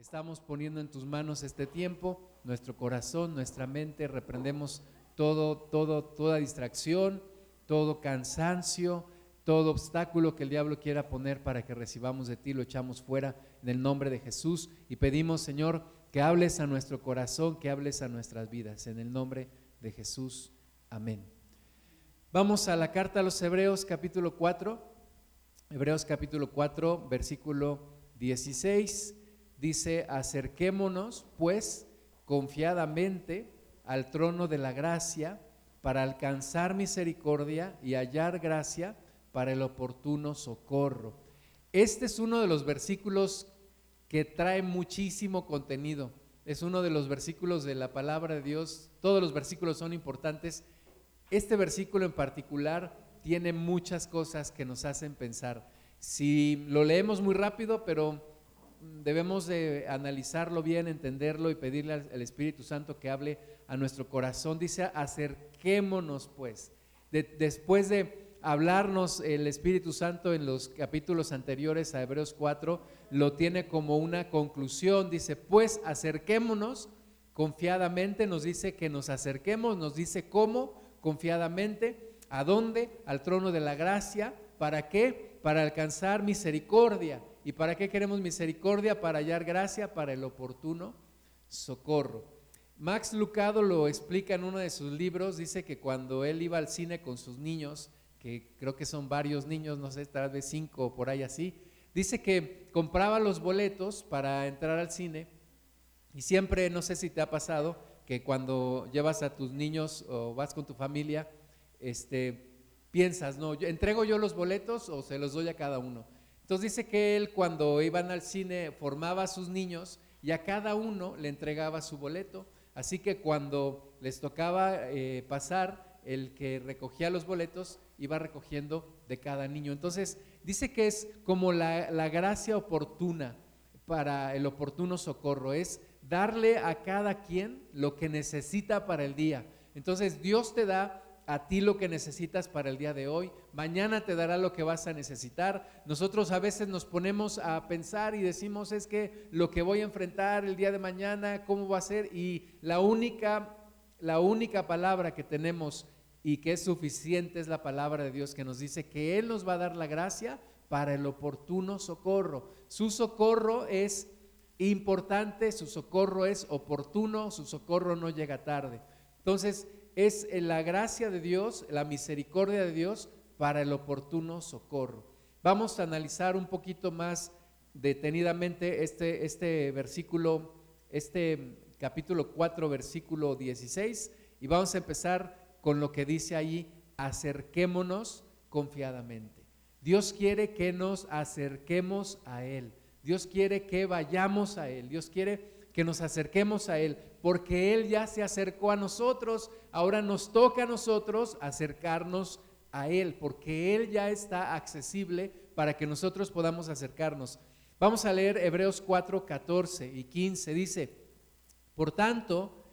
Estamos poniendo en tus manos este tiempo, nuestro corazón, nuestra mente, reprendemos todo, todo, toda distracción, todo cansancio, todo obstáculo que el diablo quiera poner para que recibamos de ti, lo echamos fuera en el nombre de Jesús y pedimos, Señor, que hables a nuestro corazón, que hables a nuestras vidas, en el nombre de Jesús. Amén. Vamos a la carta a los Hebreos capítulo 4, Hebreos capítulo 4, versículo 16 dice, acerquémonos pues confiadamente al trono de la gracia para alcanzar misericordia y hallar gracia para el oportuno socorro. Este es uno de los versículos que trae muchísimo contenido. Es uno de los versículos de la palabra de Dios. Todos los versículos son importantes. Este versículo en particular tiene muchas cosas que nos hacen pensar. Si lo leemos muy rápido, pero debemos de analizarlo bien, entenderlo y pedirle al, Espíritu Santo que hable a nuestro corazón. Dice, acerquémonos pues. después de hablarnos el Espíritu Santo en los capítulos anteriores a Hebreos 4, lo tiene como una conclusión. Dice, pues acerquémonos confiadamente, nos dice que nos acerquemos, nos dice cómo, confiadamente, a dónde, al trono de la gracia, ¿para qué? Para alcanzar misericordia ¿Y para qué queremos misericordia? Para hallar gracia para el oportuno socorro. Max Lucado lo explica en uno de sus libros, dice que cuando él iba al cine con sus niños, que creo que son varios niños, no sé, tal vez cinco o por ahí así, dice que compraba los boletos para entrar al cine y siempre, no sé si te ha pasado, que cuando llevas a tus niños o vas con tu familia, este, piensas, no, entrego yo los boletos o se los doy a cada uno. Entonces dice que él cuando iban al cine formaba a sus niños y a cada uno le entregaba su boleto. Así que cuando les tocaba eh, pasar, el que recogía los boletos iba recogiendo de cada niño. Entonces dice que es como la, la gracia oportuna para el oportuno socorro, es darle a cada quien lo que necesita para el día. Entonces Dios te da a ti lo que necesitas para el día de hoy, mañana te dará lo que vas a necesitar. Nosotros a veces nos ponemos a pensar y decimos es que lo que voy a enfrentar el día de mañana, cómo va a ser y la única la única palabra que tenemos y que es suficiente es la palabra de Dios que nos dice que él nos va a dar la gracia para el oportuno socorro. Su socorro es importante, su socorro es oportuno, su socorro no llega tarde. Entonces, es la gracia de Dios, la misericordia de Dios para el oportuno socorro. Vamos a analizar un poquito más detenidamente este, este versículo, este capítulo 4, versículo 16, y vamos a empezar con lo que dice ahí, acerquémonos confiadamente. Dios quiere que nos acerquemos a Él. Dios quiere que vayamos a Él. Dios quiere que nos acerquemos a Él, porque Él ya se acercó a nosotros, ahora nos toca a nosotros acercarnos a Él, porque Él ya está accesible para que nosotros podamos acercarnos. Vamos a leer Hebreos 4, 14 y 15. Dice, por tanto,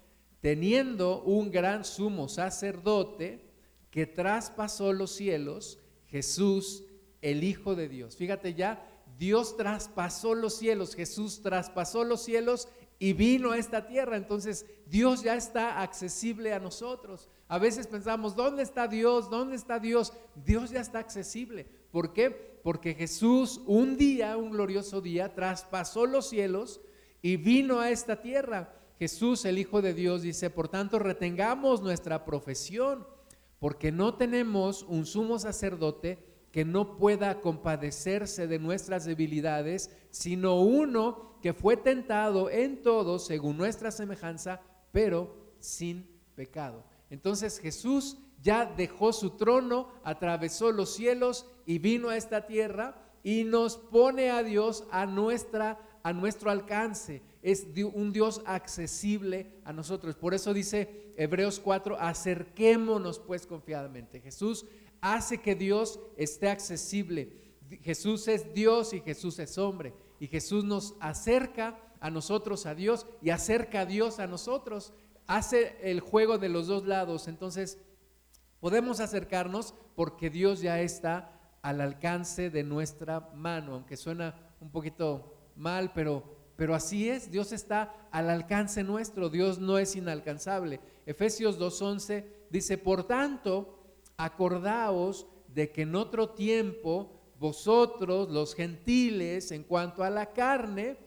teniendo un gran sumo sacerdote que traspasó los cielos, Jesús, el Hijo de Dios. Fíjate ya, Dios traspasó los cielos, Jesús traspasó los cielos y vino a esta tierra. Entonces Dios ya está accesible a nosotros. A veces pensamos, ¿dónde está Dios? ¿Dónde está Dios? Dios ya está accesible. ¿Por qué? Porque Jesús un día, un glorioso día, traspasó los cielos y vino a esta tierra. Jesús, el Hijo de Dios, dice, por tanto, retengamos nuestra profesión, porque no tenemos un sumo sacerdote que no pueda compadecerse de nuestras debilidades, sino uno que fue tentado en todo según nuestra semejanza, pero sin pecado. Entonces Jesús ya dejó su trono, atravesó los cielos y vino a esta tierra y nos pone a Dios a nuestra a nuestro alcance. Es un Dios accesible a nosotros. Por eso dice Hebreos 4, acerquémonos pues confiadamente. Jesús hace que Dios esté accesible. Jesús es Dios y Jesús es hombre. Y Jesús nos acerca a nosotros, a Dios, y acerca a Dios a nosotros. Hace el juego de los dos lados. Entonces, podemos acercarnos porque Dios ya está al alcance de nuestra mano, aunque suena un poquito mal, pero pero así es, Dios está al alcance nuestro, Dios no es inalcanzable. Efesios 2.11 dice, por tanto, acordaos de que en otro tiempo vosotros, los gentiles, en cuanto a la carne,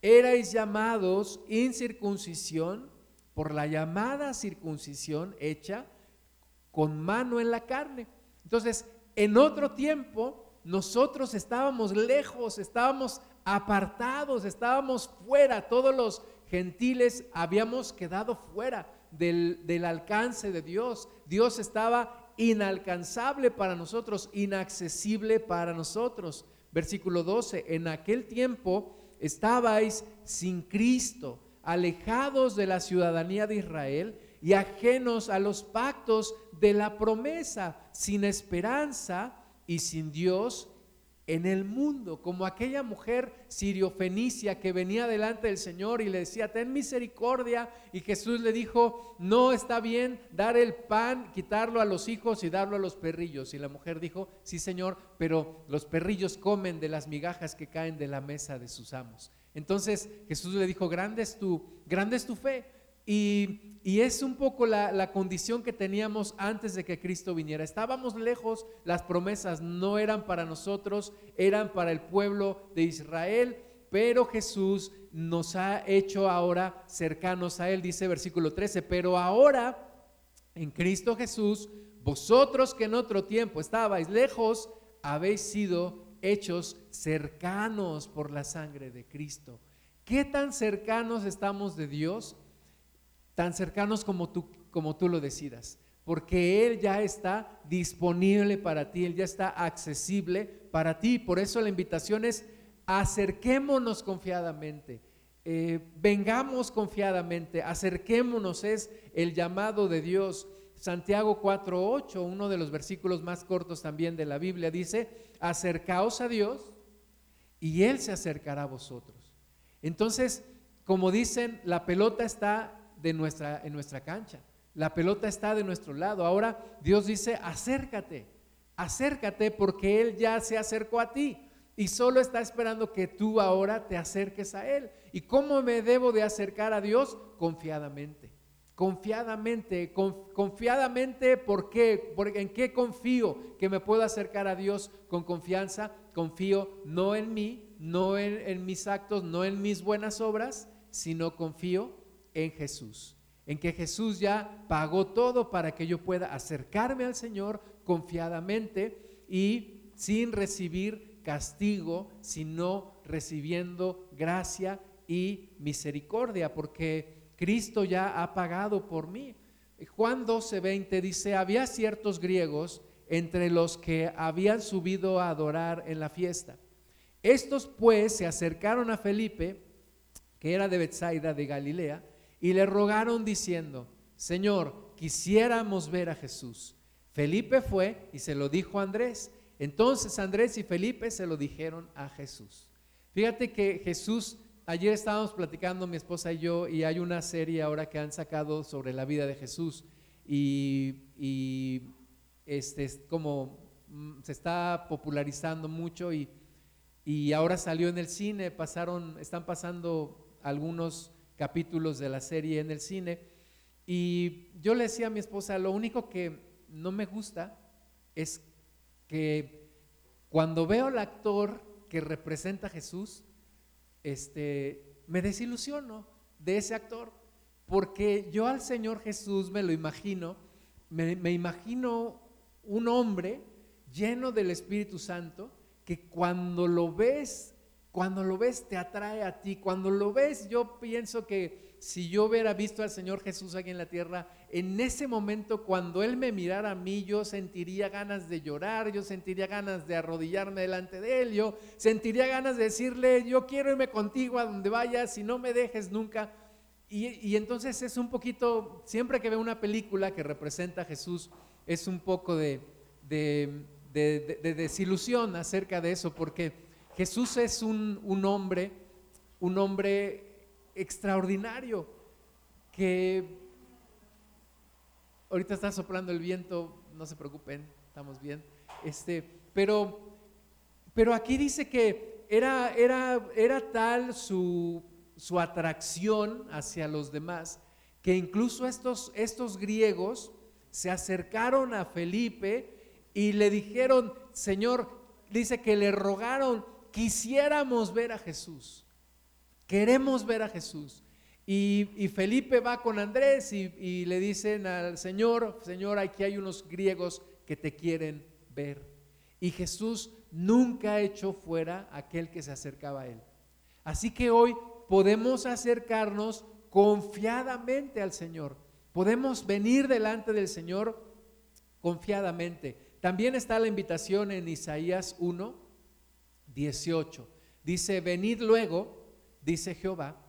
erais llamados incircuncisión por la llamada circuncisión hecha con mano en la carne. Entonces, en otro tiempo, nosotros estábamos lejos, estábamos apartados, estábamos fuera, todos los gentiles habíamos quedado fuera del, del alcance de Dios. Dios estaba inalcanzable para nosotros, inaccesible para nosotros. Versículo 12, en aquel tiempo estabais sin Cristo, alejados de la ciudadanía de Israel y ajenos a los pactos de la promesa, sin esperanza y sin Dios en el mundo, como aquella mujer sirio-fenicia que venía delante del Señor y le decía, ten misericordia, y Jesús le dijo, no está bien dar el pan, quitarlo a los hijos y darlo a los perrillos. Y la mujer dijo, sí Señor, pero los perrillos comen de las migajas que caen de la mesa de sus amos. Entonces Jesús le dijo, grande es tu, grande es tu fe. Y, es un poco la, condición que teníamos antes de que Cristo viniera. Estábamos lejos, las promesas no eran para nosotros, eran para el pueblo de Israel, pero Jesús nos ha hecho ahora cercanos a Él, dice versículo 13, pero ahora en Cristo Jesús, vosotros que en otro tiempo estabais lejos, habéis sido hechos cercanos por la sangre de Cristo. ¿Qué tan cercanos estamos de Dios? Tan cercanos como tú, como tú lo decidas, porque Él ya está disponible para ti, Él ya está accesible para ti. Por eso la invitación es acerquémonos confiadamente, eh, vengamos confiadamente, acerquémonos, es el llamado de Dios. Santiago 4.8, uno de los versículos más cortos también de la Biblia, dice, acercaos a Dios y Él se acercará a vosotros. Entonces, como dicen, la pelota está de nuestra, en nuestra cancha. La pelota está de nuestro lado. Ahora Dios dice, acércate, acércate porque Él ya se acercó a ti y solo está esperando que tú ahora te acerques a Él. ¿Y cómo me debo de acercar a Dios? Confiadamente. Confiadamente, confiadamente, ¿por qué? Porque, ¿En qué confío que me puedo acercar a Dios con confianza? Confío no en mí, no en, en mis actos, no en mis buenas obras, sino confío en Jesús, en que Jesús ya pagó todo para que yo pueda acercarme al Señor confiadamente y sin recibir castigo, sino recibiendo gracia y misericordia, porque Cristo ya ha pagado por mí. Juan 12:20 dice, había ciertos griegos entre los que habían subido a adorar en la fiesta. Estos pues se acercaron a Felipe, que era de Bethsaida de Galilea, y le rogaron diciendo, Señor, quisiéramos ver a Jesús. Felipe fue y se lo dijo a Andrés. Entonces Andrés y Felipe se lo dijeron a Jesús. Fíjate que Jesús, ayer estábamos platicando mi esposa y yo, y hay una serie ahora que han sacado sobre la vida de Jesús. Y, y este, como mm, se está popularizando mucho y, y ahora salió en el cine, pasaron, están pasando algunos capítulos de la serie en el cine. Y yo le decía a mi esposa, lo único que no me gusta es que cuando veo al actor que representa a Jesús, este, me desilusiono de ese actor, porque yo al Señor Jesús me lo imagino, me, me imagino un hombre lleno del Espíritu Santo, que cuando lo ves cuando lo ves te atrae a ti. Cuando lo ves yo pienso que si yo hubiera visto al Señor Jesús aquí en la tierra, en ese momento cuando Él me mirara a mí, yo sentiría ganas de llorar, yo sentiría ganas de arrodillarme delante de Él, yo sentiría ganas de decirle, yo quiero irme contigo a donde vayas y no me dejes nunca. Y, entonces es un poquito, siempre que veo una película que representa a Jesús, es un poco de, de desilusión acerca de eso, porque Jesús es un, hombre, un hombre extraordinario que ahorita está soplando el viento, no se preocupen, estamos bien. Este, pero, pero aquí dice que era, era, era tal su, su atracción hacia los demás, que incluso estos, estos griegos se acercaron a Felipe y le dijeron, Señor, dice que le rogaron, quisiéramos ver a Jesús, queremos ver a Jesús. Y, Felipe va con Andrés y, le dicen al Señor, Señor, aquí hay unos griegos que te quieren ver. Y Jesús nunca echó fuera a aquel que se acercaba a él. Así que hoy podemos acercarnos confiadamente al Señor. Podemos venir delante del Señor confiadamente. También está la invitación en Isaías 1, 18. Dice, venid luego, dice Jehová,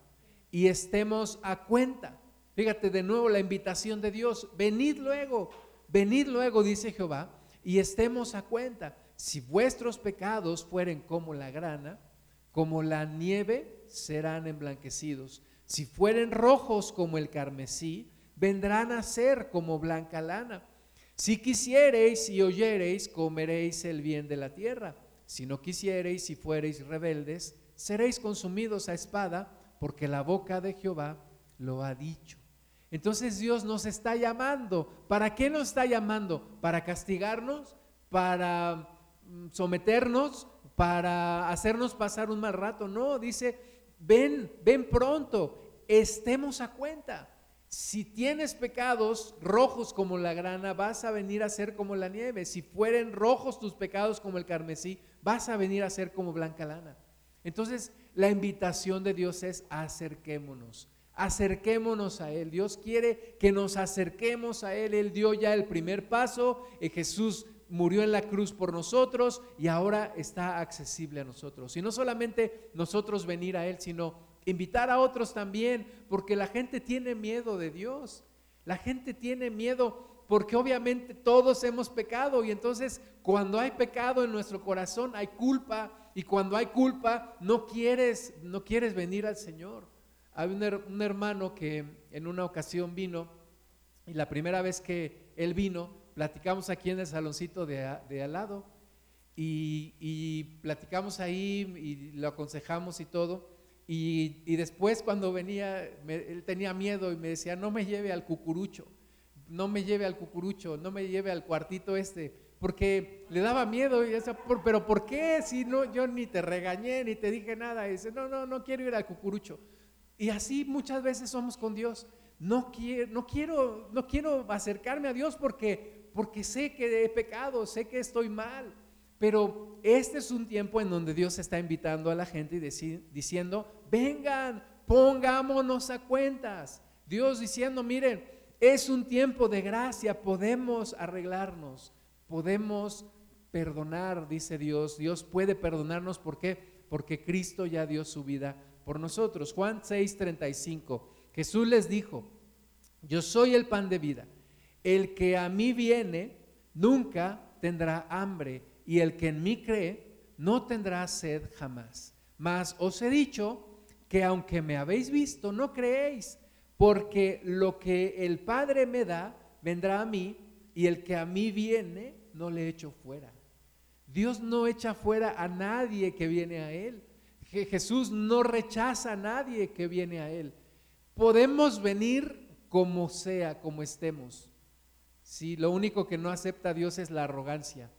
y estemos a cuenta. Fíjate de nuevo la invitación de Dios. Venid luego, venid luego, dice Jehová, y estemos a cuenta. Si vuestros pecados fueren como la grana, como la nieve, serán emblanquecidos. Si fueren rojos como el carmesí, vendrán a ser como blanca lana. Si quisiereis y oyereis, comeréis el bien de la tierra. Si no quisiereis y fuereis rebeldes, seréis consumidos a espada, porque la boca de Jehová lo ha dicho. Entonces Dios nos está llamando. ¿Para qué nos está llamando? ¿Para castigarnos? ¿Para mm, someternos? para hacernos pasar un mal rato. No, dice, ven, ven pronto, estemos a cuenta. Si tienes pecados rojos como la grana, vas a venir a ser como la nieve. Si fueren rojos tus pecados como el carmesí, vas a venir a ser como blanca lana. Entonces, la invitación de Dios es acerquémonos. Acerquémonos a Él. Dios quiere que nos acerquemos a Él. Él dio ya el primer paso. y Jesús murió en la cruz por nosotros y ahora está accesible a nosotros. Y no solamente nosotros venir a Él, sino invitar a otros también, porque la gente tiene miedo de Dios. La gente tiene miedo porque obviamente todos hemos pecado y entonces cuando hay pecado en nuestro corazón hay culpa y cuando hay culpa no quieres no quieres venir al Señor. Hay un, un hermano que en una ocasión vino y la primera vez que él vino platicamos aquí en el saloncito de, al lado y, platicamos ahí y lo aconsejamos y todo. Y, después cuando venía, él tenía miedo y me decía, no me lleve al cucurucho, no me lleve al cucurucho, no me lleve al cuartito este, porque le daba miedo y decía, pero ¿por qué? Si no, yo ni te regañé, ni te dije nada. Y dice, no, no, no quiero ir al cucurucho. Y así muchas veces somos con Dios. No quiero, no quiero, no quiero acercarme a Dios porque porque sé que he pecado, sé que estoy mal. Pero este es un tiempo en donde Dios está invitando a la gente y diciendo, vengan, pongámonos a cuentas. Dios diciendo, miren, es un tiempo de gracia, podemos arreglarnos, podemos perdonar, dice Dios. Dios puede perdonarnos, ¿por qué? Porque Cristo ya dio su vida por nosotros. Juan 6:35, Jesús les dijo, yo soy el pan de vida. El que a mí viene nunca tendrá hambre, y el que en mí cree no tendrá sed jamás. Mas os he dicho que aunque me habéis visto, no creéis, porque lo que el Padre me da vendrá a mí, y el que a mí viene no le echo fuera. Dios no echa fuera a nadie que viene a Él. Jesús no rechaza a nadie que viene a Él. Podemos venir como sea, como estemos. Si lo único que no acepta Dios es la arrogancia,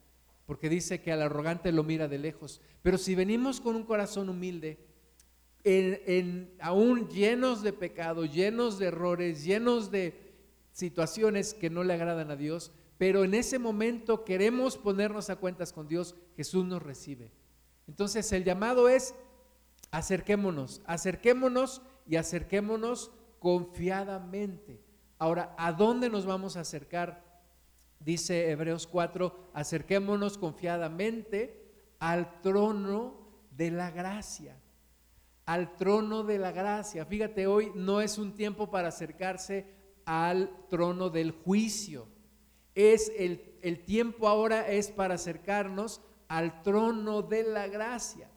porque dice que al arrogante lo mira de lejos. Pero si venimos con un corazón humilde, aún llenos de pecado, llenos de errores, llenos de situaciones que no le agradan a Dios, pero en ese momento queremos ponernos a cuentas con Dios, Jesús nos recibe. Entonces el llamado es acerquémonos, acerquémonos y acerquémonos confiadamente. Ahora, ¿a dónde nos vamos a acercar? Dice Hebreos 4, acerquémonos confiadamente al trono de la gracia. Al trono de la gracia. Fíjate, hoy no es un tiempo para acercarse al trono del juicio. Es el, el tiempo ahora es para acercarnos al trono de la gracia.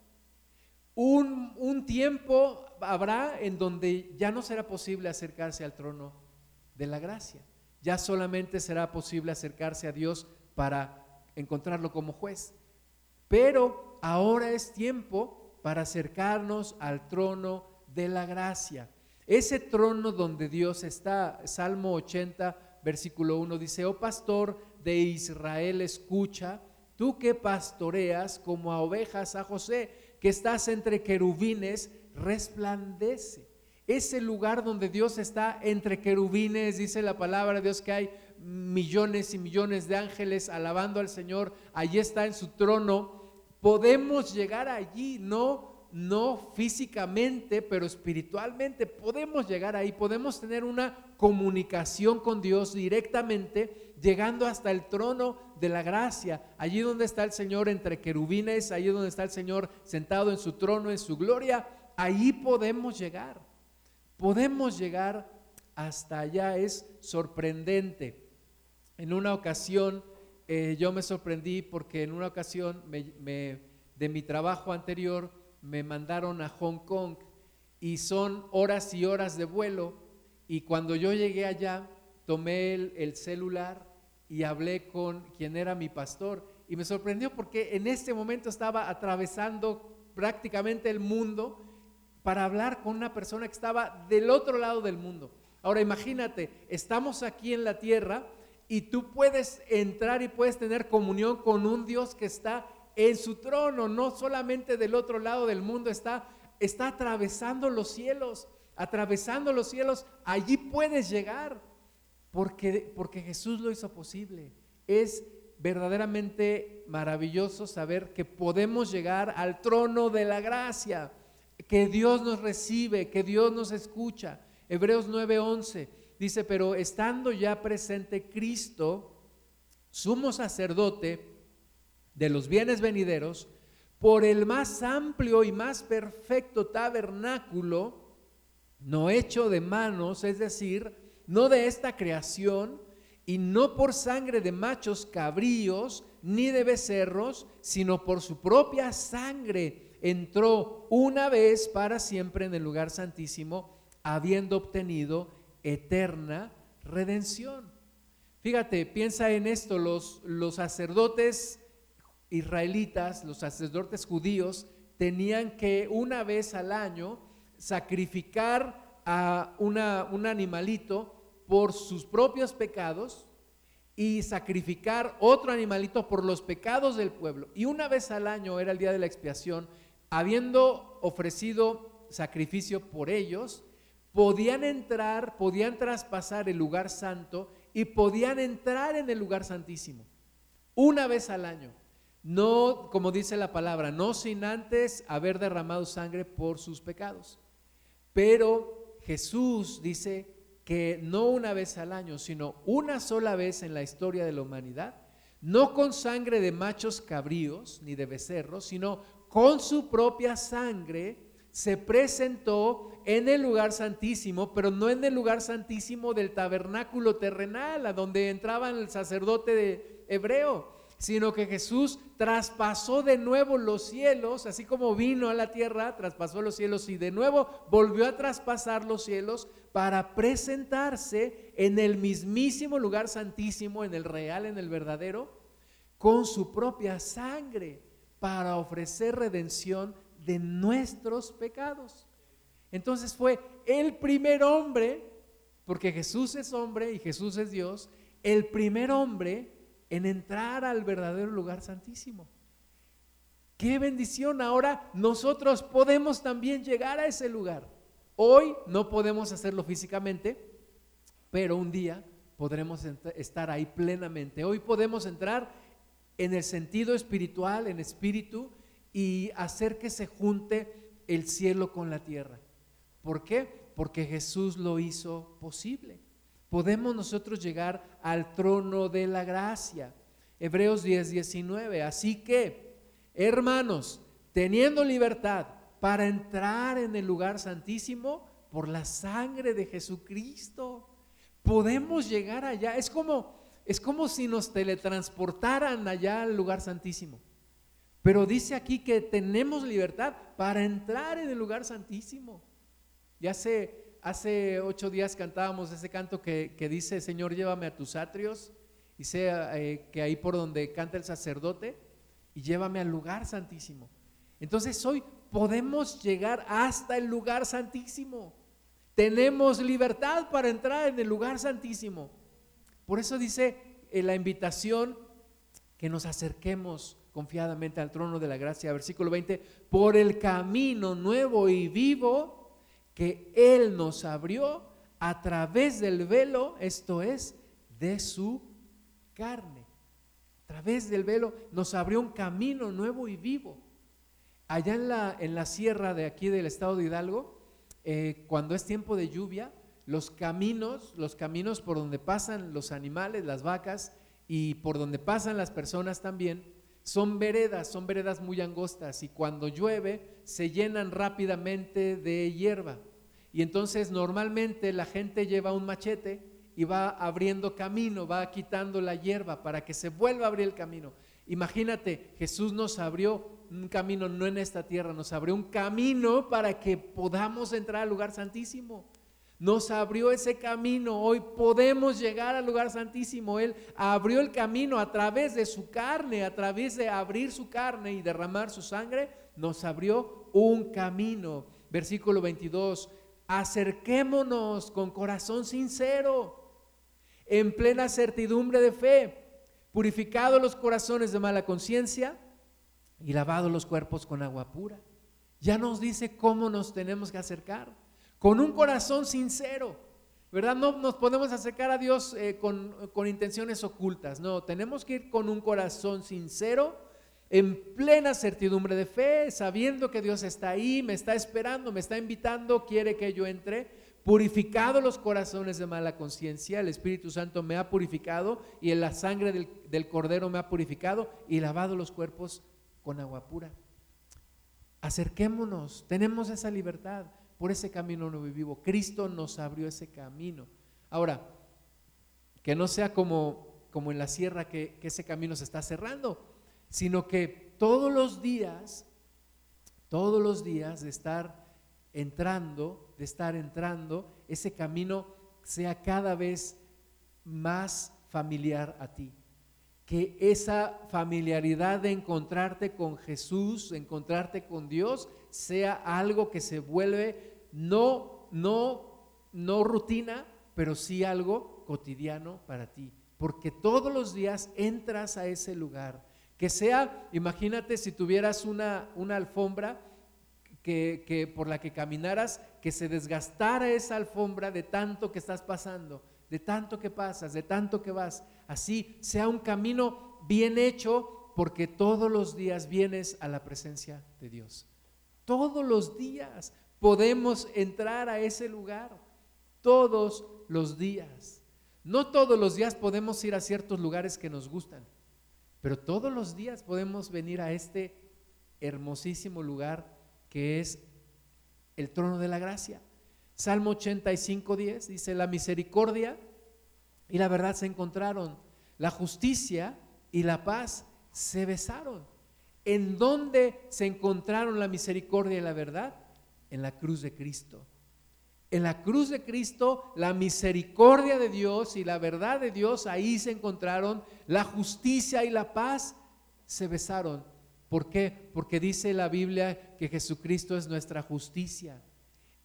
Un, un tiempo habrá en donde ya no será posible acercarse al trono de la gracia. Ya solamente será posible acercarse a Dios para encontrarlo como juez. Pero ahora es tiempo para acercarnos al trono de la gracia. Ese trono donde Dios está, Salmo 80, versículo 1 dice, oh pastor de Israel, escucha, tú que pastoreas como a ovejas a José, que estás entre querubines, resplandece. Ese lugar donde Dios está entre querubines, dice la palabra de Dios que hay millones y millones de ángeles alabando al Señor, allí está en su trono. Podemos llegar allí, no no físicamente, pero espiritualmente podemos llegar ahí, podemos tener una comunicación con Dios directamente, llegando hasta el trono de la gracia, allí donde está el Señor entre querubines, allí donde está el Señor sentado en su trono, en su gloria, ahí podemos llegar. Podemos llegar hasta allá, es sorprendente. En una ocasión, eh, yo me sorprendí porque en una ocasión de mi trabajo anterior, me mandaron a Hong Kong y son horas y horas de vuelo y cuando yo llegué allá tomé el, celular y hablé con quien era mi pastor y me sorprendió porque en este momento estaba atravesando prácticamente el mundo para hablar con una persona que estaba del otro lado del mundo. Ahora imagínate, estamos aquí en la tierra y tú puedes entrar y puedes tener comunión con un Dios que está en su trono, no solamente del otro lado del mundo, está, está atravesando los cielos, atravesando los cielos, allí puedes llegar, porque, porque Jesús lo hizo posible. Es verdaderamente maravilloso saber que podemos llegar al trono de la gracia, que Dios nos recibe, que Dios nos escucha. Hebreos 9:11 dice, pero estando ya presente Cristo, sumo sacerdote, de los bienes venideros, por el más amplio y más perfecto tabernáculo, no hecho de manos, es decir, no de esta creación, y no por sangre de machos cabríos, ni de becerros, sino por su propia sangre, entró una vez para siempre en el lugar santísimo, habiendo obtenido eterna redención. Fíjate, piensa en esto, los, los sacerdotes israelitas, los sacerdotes judíos, tenían que una vez al año sacrificar a una, un animalito por sus propios pecados y sacrificar otro animalito por los pecados del pueblo. Y una vez al año era el día de la expiación, habiendo ofrecido sacrificio por ellos, podían entrar, podían traspasar el lugar santo y podían entrar en el lugar santísimo. Una vez al año. No, como dice la palabra, no sin antes haber derramado sangre por sus pecados. Pero Jesús dice que no una vez al año, sino una sola vez en la historia de la humanidad, no con sangre de machos cabríos ni de becerros, sino con su propia sangre, se presentó en el lugar santísimo, pero no en el lugar santísimo del tabernáculo terrenal, a donde entraba el sacerdote de hebreo, sino que Jesús traspasó de nuevo los cielos, así como vino a la tierra, traspasó los cielos y de nuevo volvió a traspasar los cielos para presentarse en el mismísimo lugar santísimo, en el real, en el verdadero, con su propia sangre para ofrecer redención de nuestros pecados. Entonces fue el primer hombre, porque Jesús es hombre y Jesús es Dios, el primer hombre en entrar al verdadero lugar santísimo. Qué bendición. Ahora nosotros podemos también llegar a ese lugar. Hoy no podemos hacerlo físicamente, pero un día podremos estar ahí plenamente. Hoy podemos entrar en el sentido espiritual, en espíritu, y hacer que se junte el cielo con la tierra. ¿Por qué? Porque Jesús lo hizo posible podemos nosotros llegar al trono de la gracia. Hebreos 10, 19. Así que, hermanos, teniendo libertad para entrar en el lugar santísimo por la sangre de Jesucristo, podemos llegar allá. Es como, es como si nos teletransportaran allá al lugar santísimo. Pero dice aquí que tenemos libertad para entrar en el lugar santísimo. Ya sé, hace ocho días cantábamos ese canto que, dice, Señor, llévame a tus atrios, y sea eh, que ahí por donde canta el sacerdote, y llévame al lugar santísimo. Entonces hoy podemos llegar hasta el lugar santísimo. Tenemos libertad para entrar en el lugar santísimo. Por eso dice en la invitación que nos acerquemos confiadamente al trono de la gracia, versículo 20, por el camino nuevo y vivo que Él nos abrió a través del velo, esto es, de su carne. A través del velo nos abrió un camino nuevo y vivo. Allá en la, en la sierra de aquí del estado de Hidalgo, eh, cuando es tiempo de lluvia, los caminos, los caminos por donde pasan los animales, las vacas, y por donde pasan las personas también, son veredas, son veredas muy angostas y cuando llueve se llenan rápidamente de hierba. Y entonces normalmente la gente lleva un machete y va abriendo camino, va quitando la hierba para que se vuelva a abrir el camino. Imagínate, Jesús nos abrió un camino no en esta tierra, nos abrió un camino para que podamos entrar al lugar santísimo. Nos abrió ese camino, hoy podemos llegar al lugar santísimo. Él abrió el camino a través de su carne, a través de abrir su carne y derramar su sangre, nos abrió un camino. Versículo 22, acerquémonos con corazón sincero, en plena certidumbre de fe, purificados los corazones de mala conciencia y lavados los cuerpos con agua pura. Ya nos dice cómo nos tenemos que acercar, con un corazón sincero, ¿verdad? No nos podemos acercar a Dios eh, con, con intenciones ocultas, no, tenemos que ir con un corazón sincero en plena certidumbre de fe, sabiendo que Dios está ahí, me está esperando, me está invitando, quiere que yo entre, purificado los corazones de mala conciencia, el Espíritu Santo me ha purificado y en la sangre del, Cordero me ha purificado y lavado los cuerpos con agua pura. Acerquémonos, tenemos esa libertad por ese camino y vivo. Cristo nos abrió ese camino. Ahora, que no sea como, como en la sierra que ese camino se está cerrando sino que todos los días, todos los días de estar entrando, de estar entrando, ese camino sea cada vez más familiar a ti. Que esa familiaridad de encontrarte con Jesús, encontrarte con Dios, sea algo que se vuelve no, no, no rutina, pero sí algo cotidiano para ti. Porque todos los días entras a ese lugar que sea, imagínate si tuvieras una, una alfombra que, que, por la que caminaras, que se desgastara esa alfombra de tanto que estás pasando, de tanto que pasas, de tanto que vas. Así sea un camino bien hecho porque todos los días vienes a la presencia de Dios. Todos los días podemos entrar a ese lugar. Todos los días. No todos los días podemos ir a ciertos lugares que nos gustan. Pero todos los días podemos venir a este hermosísimo lugar que es el trono de la gracia. Salmo 85, 10 dice, la misericordia y la verdad se encontraron, la justicia y la paz se besaron. ¿En dónde se encontraron la misericordia y la verdad? En la cruz de Cristo. En la cruz de Cristo, la misericordia de Dios y la verdad de Dios, ahí se encontraron, la justicia y la paz se besaron. ¿Por qué? Porque dice la Biblia que Jesucristo es nuestra justicia.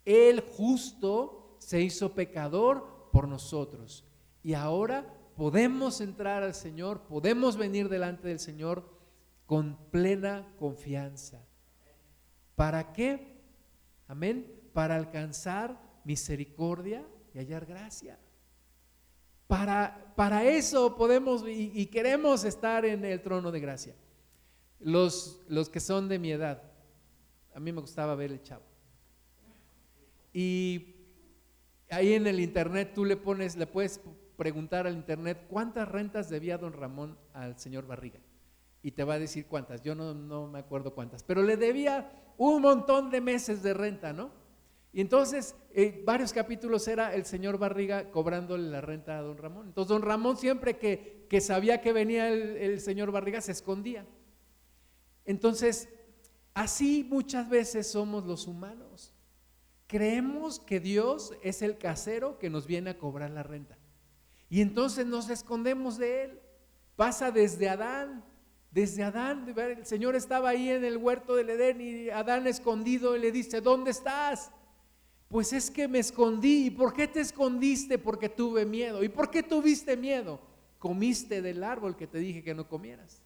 El justo se hizo pecador por nosotros. Y ahora podemos entrar al Señor, podemos venir delante del Señor con plena confianza. ¿Para qué? Amén. Para alcanzar misericordia y hallar gracia. Para, para eso podemos y, queremos estar en el trono de gracia. Los, los que son de mi edad, a mí me gustaba ver el chavo. Y ahí en el internet tú le pones, le puedes preguntar al internet cuántas rentas debía don Ramón al señor Barriga. Y te va a decir cuántas, yo no, no me acuerdo cuántas, pero le debía un montón de meses de renta, ¿no? Y entonces, varios capítulos era el señor Barriga cobrándole la renta a don Ramón. Entonces, don Ramón siempre que, que sabía que venía el, el señor Barriga se escondía. Entonces, así muchas veces somos los humanos. Creemos que Dios es el casero que nos viene a cobrar la renta. Y entonces nos escondemos de Él. Pasa desde Adán. Desde Adán, el Señor estaba ahí en el huerto del Edén y Adán escondido y le dice, ¿dónde estás? Pues es que me escondí. ¿Y por qué te escondiste? Porque tuve miedo. ¿Y por qué tuviste miedo? Comiste del árbol que te dije que no comieras.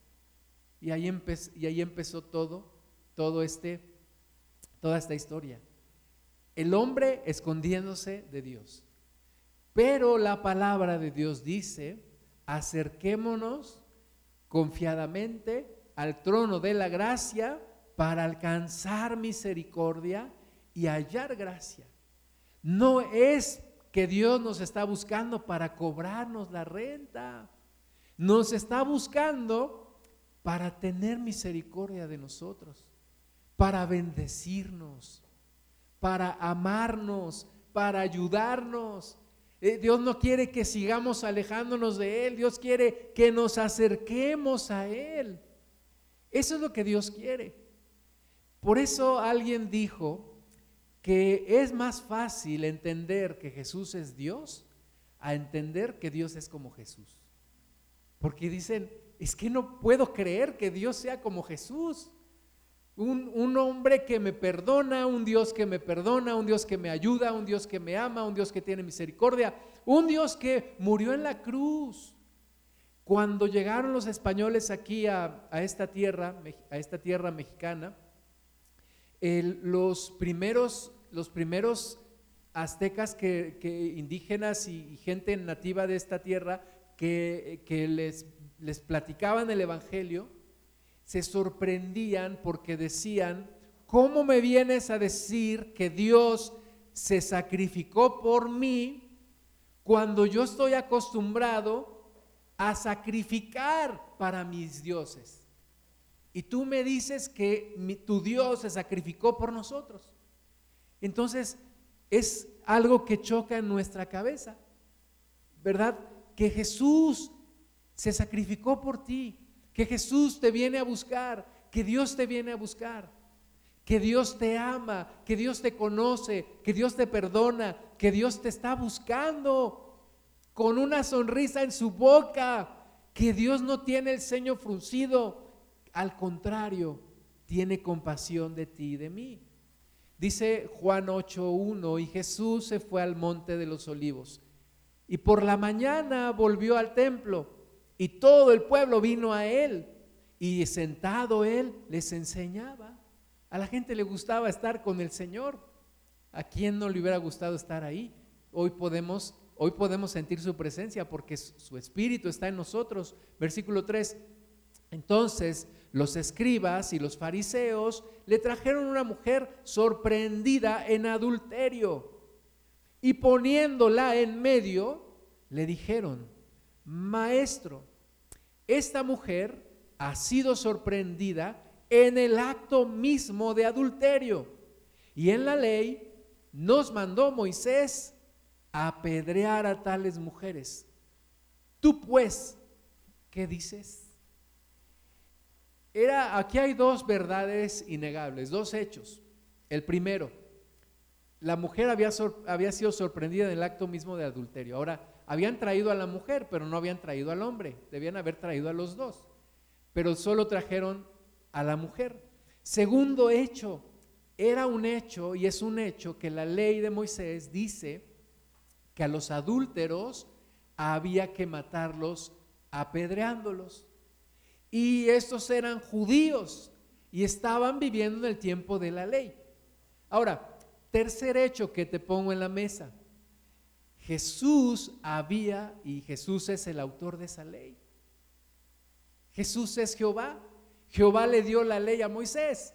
Y ahí, empezó todo, todo este, toda esta historia. El hombre escondiéndose de Dios. Pero la palabra de Dios dice, acerquémonos confiadamente al trono de la gracia para alcanzar misericordia y hallar gracia. No es que Dios nos está buscando para cobrarnos la renta. Nos está buscando para tener misericordia de nosotros, para bendecirnos, para amarnos, para ayudarnos, eh, Dios no quiere que sigamos alejándonos de Él, Dios quiere que nos acerquemos a Él. Eso es lo que Dios quiere. Por eso alguien dijo que es más fácil entender que Jesús es Dios a entender que Dios es como Jesús. Porque dicen, es que no puedo creer que Dios sea como Jesús. Un, hombre que me perdona, un Dios que me perdona, un Dios que me ayuda, un Dios que me ama, un Dios que tiene misericordia, un Dios que murió en la cruz. Cuando llegaron los españoles aquí a, esta tierra, a esta tierra mexicana, los primeros, los primeros aztecas que, indígenas y, gente nativa de esta tierra que, les, les platicaban el evangelio, se sorprendían porque decían, ¿cómo me vienes a decir que Dios se sacrificó por mí cuando yo estoy acostumbrado a sacrificar para mis dioses? Y tú me dices que tu Dios se sacrificó por nosotros. Entonces, es algo que choca en nuestra cabeza, ¿verdad? Que Jesús se sacrificó por ti que Jesús te viene a buscar, que Dios te viene a buscar, que Dios te ama, que Dios te conoce, que Dios te perdona, que Dios te está buscando con una sonrisa en su boca, que Dios no tiene el ceño fruncido, al contrario, tiene compasión de ti y de mí. Dice Juan 8.1, y Jesús se fue al monte de los olivos, y por la mañana volvió al templo y todo el pueblo vino a él y sentado él les enseñaba. A la gente le gustaba estar con el Señor. ¿A quién no le hubiera gustado estar ahí? Hoy podemos, hoy podemos sentir su presencia porque su espíritu está en nosotros. Versículo 3. Entonces los escribas y los fariseos le trajeron una mujer sorprendida en adulterio y poniéndola en medio, le dijeron, maestro, esta mujer ha sido sorprendida en el acto mismo de adulterio. Y en la ley nos mandó Moisés apedrear a tales mujeres. Tú pues, ¿qué dices? Era, aquí hay dos verdades innegables, dos hechos. El primero, la mujer había, había sido sorprendida en el acto mismo de adulterio. Ahora, habían traído a la mujer, pero no habían traído al hombre. Debían haber traído a los dos. Pero solo trajeron a la mujer. Segundo hecho, era un hecho y es un hecho que la ley de Moisés dice que a los adúlteros había que matarlos apedreándolos. Y estos eran judíos y estaban viviendo en el tiempo de la ley. Ahora, tercer hecho que te pongo en la mesa. Jesús había, y Jesús es el autor de esa ley. Jesús es Jehová. Jehová le dio la ley a Moisés.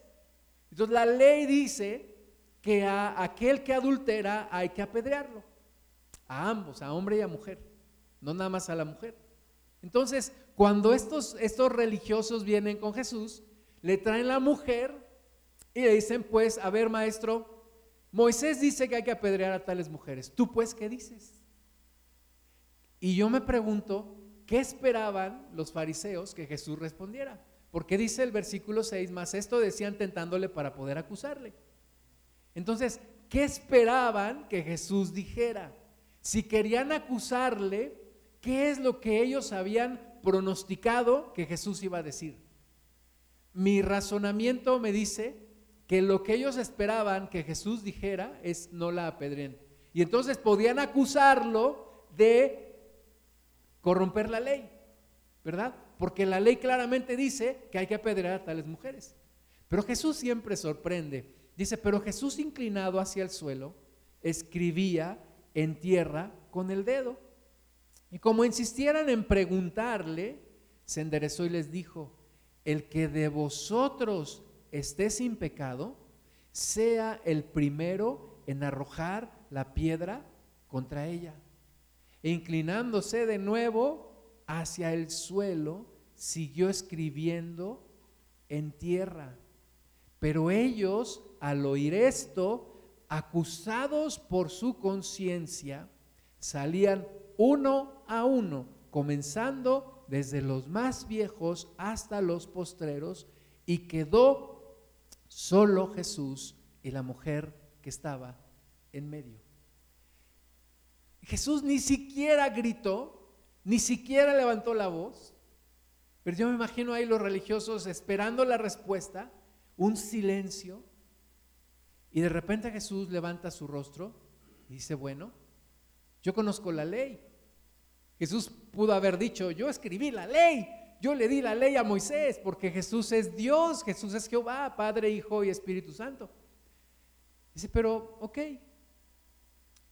Entonces la ley dice que a aquel que adultera hay que apedrearlo. A ambos, a hombre y a mujer. No nada más a la mujer. Entonces, cuando estos, estos religiosos vienen con Jesús, le traen la mujer y le dicen, pues, a ver, maestro, Moisés dice que hay que apedrear a tales mujeres. ¿Tú pues qué dices? Y yo me pregunto, ¿qué esperaban los fariseos que Jesús respondiera? Porque dice el versículo 6, más esto decían tentándole para poder acusarle. Entonces, ¿qué esperaban que Jesús dijera? Si querían acusarle, ¿qué es lo que ellos habían pronosticado que Jesús iba a decir? mi razonamiento me dice que lo que ellos esperaban que Jesús dijera es no la apedreen. Y entonces podían acusarlo de corromper la ley, ¿verdad? Porque la ley claramente dice que hay que apedrear a tales mujeres. Pero Jesús siempre sorprende. Dice, pero Jesús inclinado hacia el suelo, escribía en tierra con el dedo. Y como insistieran en preguntarle, se enderezó y les dijo, el que de vosotros esté sin pecado, sea el primero en arrojar la piedra contra ella. E inclinándose de nuevo hacia el suelo, siguió escribiendo en tierra. Pero ellos, al oír esto, acusados por su conciencia, salían uno a uno, comenzando desde los más viejos hasta los postreros, y quedó solo Jesús y la mujer que estaba en medio. Jesús ni siquiera gritó, ni siquiera levantó la voz, pero yo me imagino ahí los religiosos esperando la respuesta, un silencio, y de repente Jesús levanta su rostro y dice, bueno, yo conozco la ley. Jesús pudo haber dicho, yo escribí la ley, yo le di la ley a Moisés, porque Jesús es Dios, Jesús es Jehová, Padre, Hijo y Espíritu Santo. Dice, pero, ok,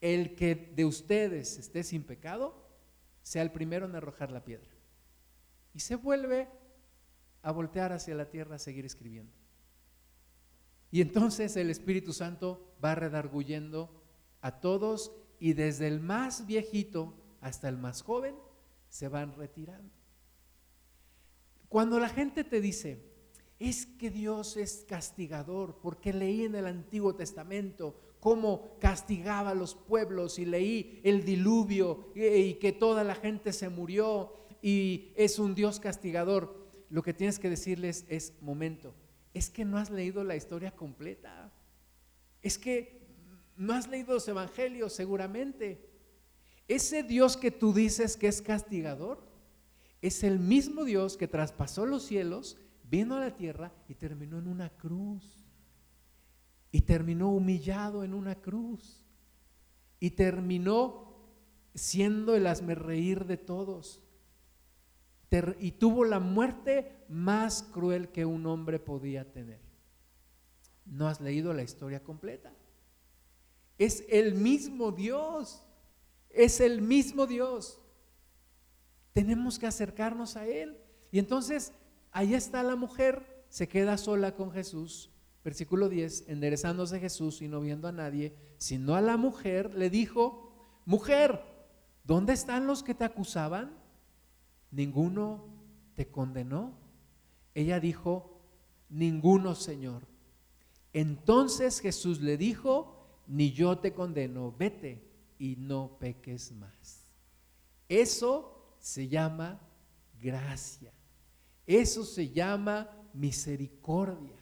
el que de ustedes esté sin pecado, sea el primero en arrojar la piedra. Y se vuelve a voltear hacia la tierra a seguir escribiendo. Y entonces el Espíritu Santo va redarguyendo a todos y desde el más viejito hasta el más joven se van retirando. Cuando la gente te dice, es que Dios es castigador, porque leí en el Antiguo Testamento cómo castigaba a los pueblos y leí el diluvio y que toda la gente se murió y es un Dios castigador, lo que tienes que decirles es, momento, es que no has leído la historia completa. Es que no has leído los evangelios seguramente. Ese Dios que tú dices que es castigador es el mismo Dios que traspasó los cielos, vino a la tierra y terminó en una cruz. Y terminó humillado en una cruz. Y terminó siendo el reír de todos y tuvo la muerte más cruel que un hombre podía tener. No has leído la historia completa. Es el mismo Dios. Es el mismo Dios. Tenemos que acercarnos a Él. Y entonces, ahí está la mujer, se queda sola con Jesús. Versículo 10, enderezándose Jesús y no viendo a nadie, sino a la mujer, le dijo, mujer, ¿dónde están los que te acusaban? ¿ninguno te condenó? Ella dijo, ninguno, Señor. Entonces Jesús le dijo, ni yo te condeno, vete y no peques más. Eso se llama gracia. Eso se llama misericordia.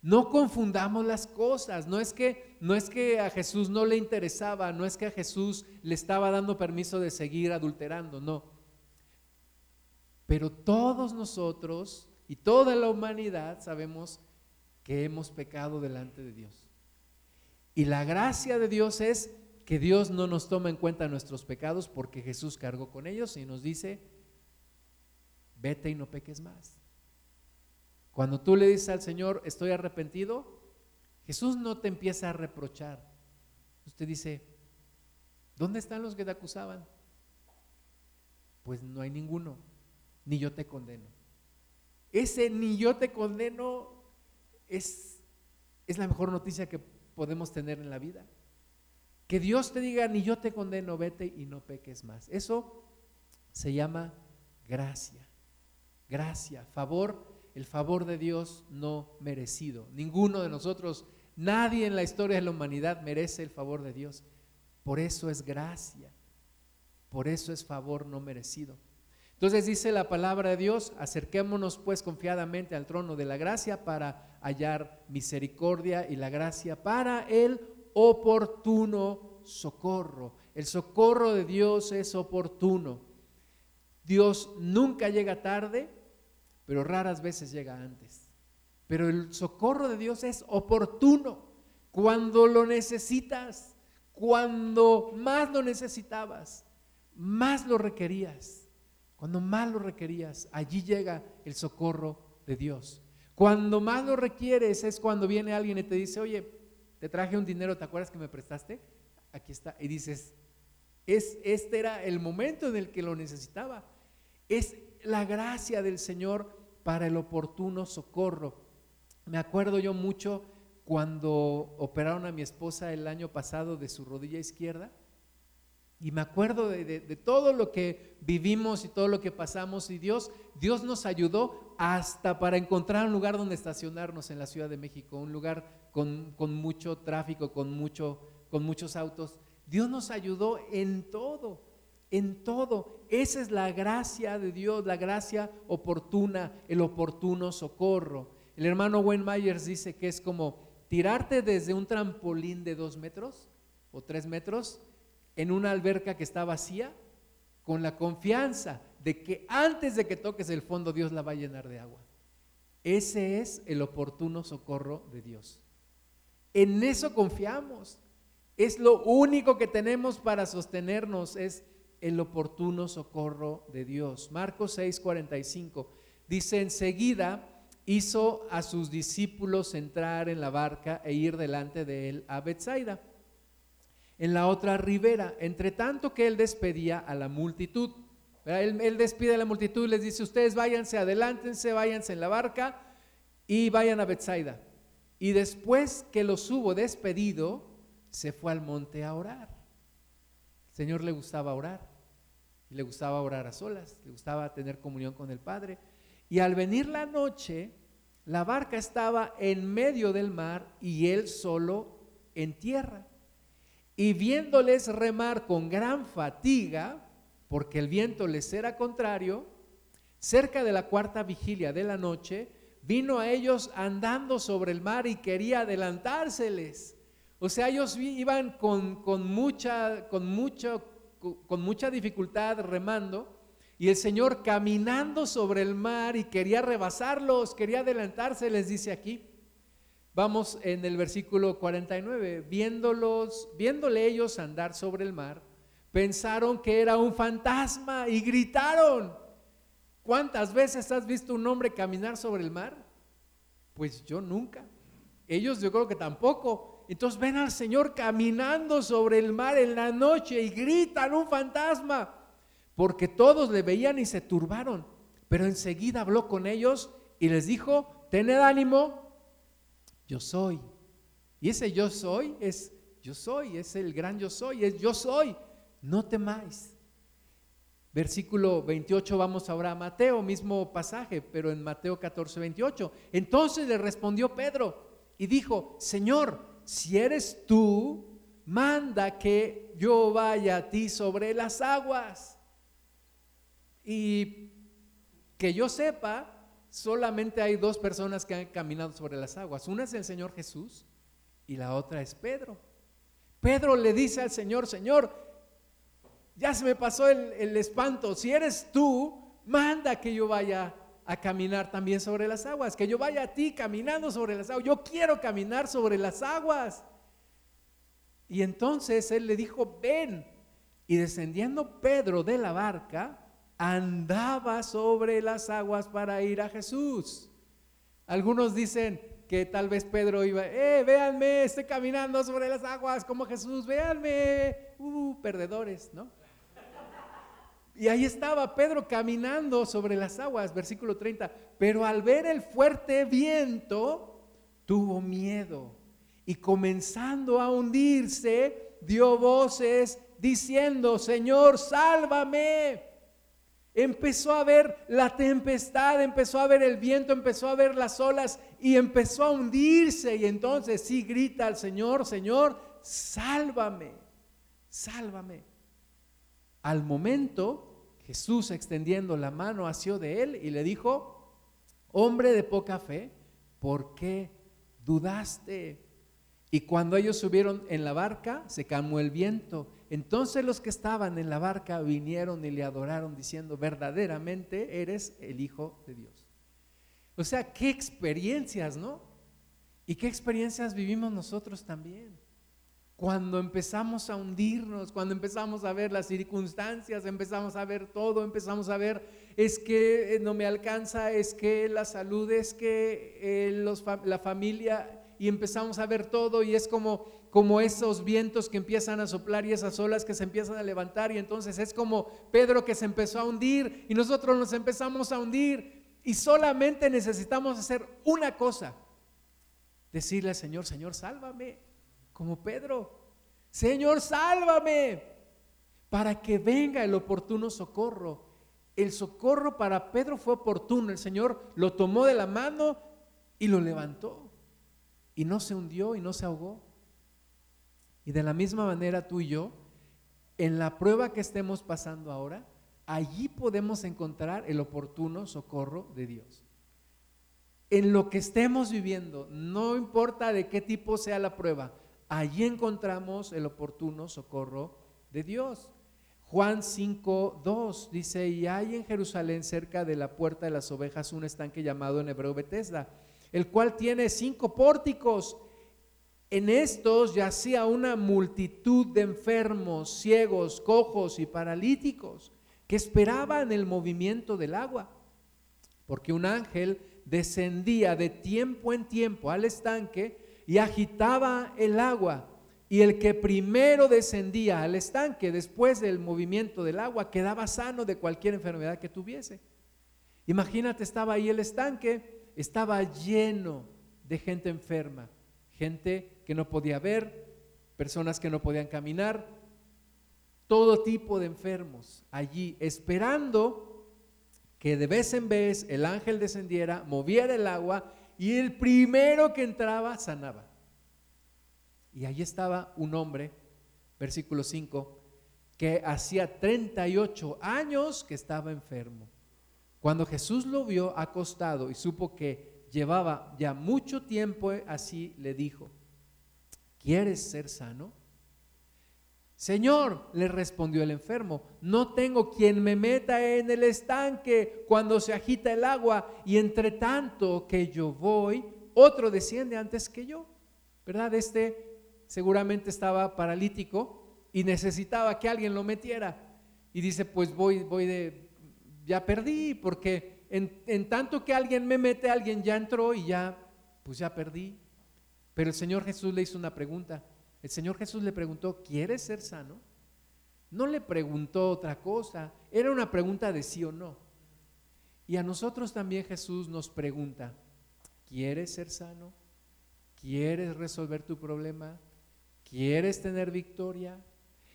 No confundamos las cosas, no es que no es que a Jesús no le interesaba, no es que a Jesús le estaba dando permiso de seguir adulterando, no. Pero todos nosotros y toda la humanidad sabemos que hemos pecado delante de Dios. Y la gracia de Dios es que Dios no nos toma en cuenta nuestros pecados porque Jesús cargó con ellos y nos dice, vete y no peques más. Cuando tú le dices al Señor, estoy arrepentido, Jesús no te empieza a reprochar. Usted dice, ¿dónde están los que te acusaban? Pues no hay ninguno ni yo te condeno. Ese ni yo te condeno es, es la mejor noticia que podemos tener en la vida. Que Dios te diga, ni yo te condeno, vete y no peques más. Eso se llama gracia. Gracia, favor, el favor de Dios no merecido. Ninguno de nosotros, nadie en la historia de la humanidad merece el favor de Dios. Por eso es gracia. Por eso es favor no merecido. Entonces dice la palabra de Dios, acerquémonos pues confiadamente al trono de la gracia para hallar misericordia y la gracia para el oportuno socorro. El socorro de Dios es oportuno. Dios nunca llega tarde, pero raras veces llega antes. pero el socorro de Dios es oportuno, cuando lo necesitas, cuando más lo necesitabas, más lo requerías, cuando más lo requerías, allí llega el socorro de Dios. Cuando más lo requieres es cuando viene alguien y te dice, oye, te traje un dinero, ¿te acuerdas que me prestaste? Aquí está. Y dices, es, este era el momento en el que lo necesitaba. Es la gracia del Señor para el oportuno socorro. Me acuerdo yo mucho cuando operaron a mi esposa el año pasado de su rodilla izquierda. Y me acuerdo de, todo lo que vivimos y todo lo que pasamos y Dios, Dios nos ayudó hasta para encontrar un lugar donde estacionarnos en la Ciudad de México, un lugar con, con mucho tráfico, con, mucho, con muchos autos. Dios nos ayudó en todo en todo. Esa es la gracia de Dios, la gracia oportuna, el oportuno socorro. El hermano Wayne Myers dice que es como tirarte desde un trampolín de dos metros o tres metros en una alberca que está vacía con la confianza de que antes de que toques el fondo Dios la va a llenar de agua. Ese es el oportuno socorro de Dios. En eso confiamos. Es lo único que tenemos para sostenernos, es el oportuno socorro de Dios. Marcos 6:45 dice, enseguida hizo a sus discípulos entrar en la barca e ir delante de él a Bethsaida, en la otra ribera, entre tanto que él despedía a la multitud. Él, despide a la multitud y les dice, ustedes váyanse, adelántense, váyanse en la barca y vayan a Bethsaida. Y después que los hubo despedido, se fue al monte a orar. El Señor le gustaba orar le gustaba orar a solas, le gustaba tener comunión con el Padre. Y al venir la noche, la barca estaba en medio del mar y él solo en tierra. Y viéndoles remar con gran fatiga, porque el viento les era contrario, cerca de la cuarta vigilia de la noche, vino a ellos andando sobre el mar y quería adelantárseles. O sea, ellos iban con, con mucha, con con mucha dificultad remando y el Señor caminando sobre el mar y quería rebasarlos, quería adelantarse, les dice aquí. Vamos en el versículo 49, viéndolos, viéndole ellos andar sobre el mar, pensaron que era un fantasma y gritaron. ¿Cuántas veces has visto un hombre caminar sobre el mar? Pues yo nunca. Ellos yo creo que tampoco. Entonces ven al Señor caminando sobre el mar en la noche y gritan un fantasma, porque todos le veían y se turbaron. Pero enseguida habló con ellos y les dijo, tened ánimo, yo soy. Y ese yo soy es yo soy, es el gran yo soy, es yo soy, no temáis. Versículo 28, vamos ahora a Mateo, mismo pasaje, pero en Mateo 14, 28. Entonces le respondió Pedro y dijo, Señor, si eres tú, manda que yo vaya a ti sobre las aguas. Y que yo sepa, solamente hay dos personas que han caminado sobre las aguas. Una es el Señor Jesús y la otra es Pedro. Pedro le dice al Señor, Señor, ya se me pasó el, el espanto. Si eres tú, manda que yo vaya a caminar también sobre las aguas, que yo vaya a ti caminando sobre las aguas. Yo quiero caminar sobre las aguas. Y entonces él le dijo, ven. Y descendiendo Pedro de la barca, andaba sobre las aguas para ir a Jesús. Algunos dicen que tal vez Pedro iba, eh, véanme, estoy caminando sobre las aguas como Jesús, véanme, uh, perdedores, ¿no? Y ahí estaba Pedro caminando sobre las aguas, versículo 30. Pero al ver el fuerte viento, tuvo miedo. Y comenzando a hundirse, dio voces diciendo, Señor, sálvame. Empezó a ver la tempestad, empezó a ver el viento, empezó a ver las olas y empezó a hundirse. Y entonces sí grita al Señor, Señor, sálvame, sálvame. Al momento, Jesús extendiendo la mano hacia de él y le dijo, hombre de poca fe, ¿por qué dudaste? Y cuando ellos subieron en la barca, se calmó el viento. Entonces los que estaban en la barca vinieron y le adoraron diciendo, verdaderamente eres el Hijo de Dios. O sea, qué experiencias, ¿no? Y qué experiencias vivimos nosotros también. Cuando empezamos a hundirnos, cuando empezamos a ver las circunstancias, empezamos a ver todo, empezamos a ver, es que eh, no me alcanza, es que la salud, es que eh, la familia, y empezamos a ver todo y es como, como esos vientos que empiezan a soplar y esas olas que se empiezan a levantar y entonces es como Pedro que se empezó a hundir y nosotros nos empezamos a hundir y solamente necesitamos hacer una cosa, decirle al Señor, Señor, sálvame, como Pedro, Señor, sálvame, para que venga el oportuno socorro. El socorro para Pedro fue oportuno, el Señor lo tomó de la mano y lo levantó y no se hundió y no se ahogó. Y de la misma manera tú y yo, en la prueba que estemos pasando ahora, allí podemos encontrar el oportuno socorro de Dios. En lo que estemos viviendo, no importa de qué tipo sea la prueba, allí encontramos el oportuno socorro de Dios. Juan 5, 2 dice, y hay en Jerusalén cerca de la puerta de las ovejas un estanque llamado en hebreo Bethesda el cual tiene cinco pórticos. En estos yacía una multitud de enfermos, ciegos, cojos y paralíticos que esperaban el movimiento del agua, porque un ángel descendía de tiempo en tiempo al estanque y agitaba el agua. Y el que primero descendía al estanque después del movimiento del agua quedaba sano de cualquier enfermedad que tuviese. Imagínate, estaba ahí el estanque estaba lleno de gente enferma, gente que no podía ver, personas que no podían caminar, todo tipo de enfermos allí, esperando que de vez en vez el ángel descendiera, moviera el agua y el primero que entraba sanaba. Y allí estaba un hombre, versículo 5, que hacía 38 años que estaba enfermo. Cuando Jesús lo vio acostado y supo que llevaba ya mucho tiempo así, le dijo, ¿quieres ser sano? Señor, le respondió el enfermo, no tengo quien me meta en el estanque cuando se agita el agua y entre tanto que yo voy, otro desciende antes que yo. ¿Verdad? Este seguramente estaba paralítico y necesitaba que alguien lo metiera. Y dice, pues voy, voy de, ya perdí, porque en, tanto que alguien me mete, alguien ya entró y ya, pues ya perdí. Pero el Señor Jesús le hizo una pregunta. El Señor Jesús le preguntó, ¿quieres ser sano? No le preguntó otra cosa, era una pregunta de sí o no. Y a nosotros también Jesús nos pregunta, ¿quieres ser sano? ¿Quieres resolver tu problema? ¿Quieres tener victoria?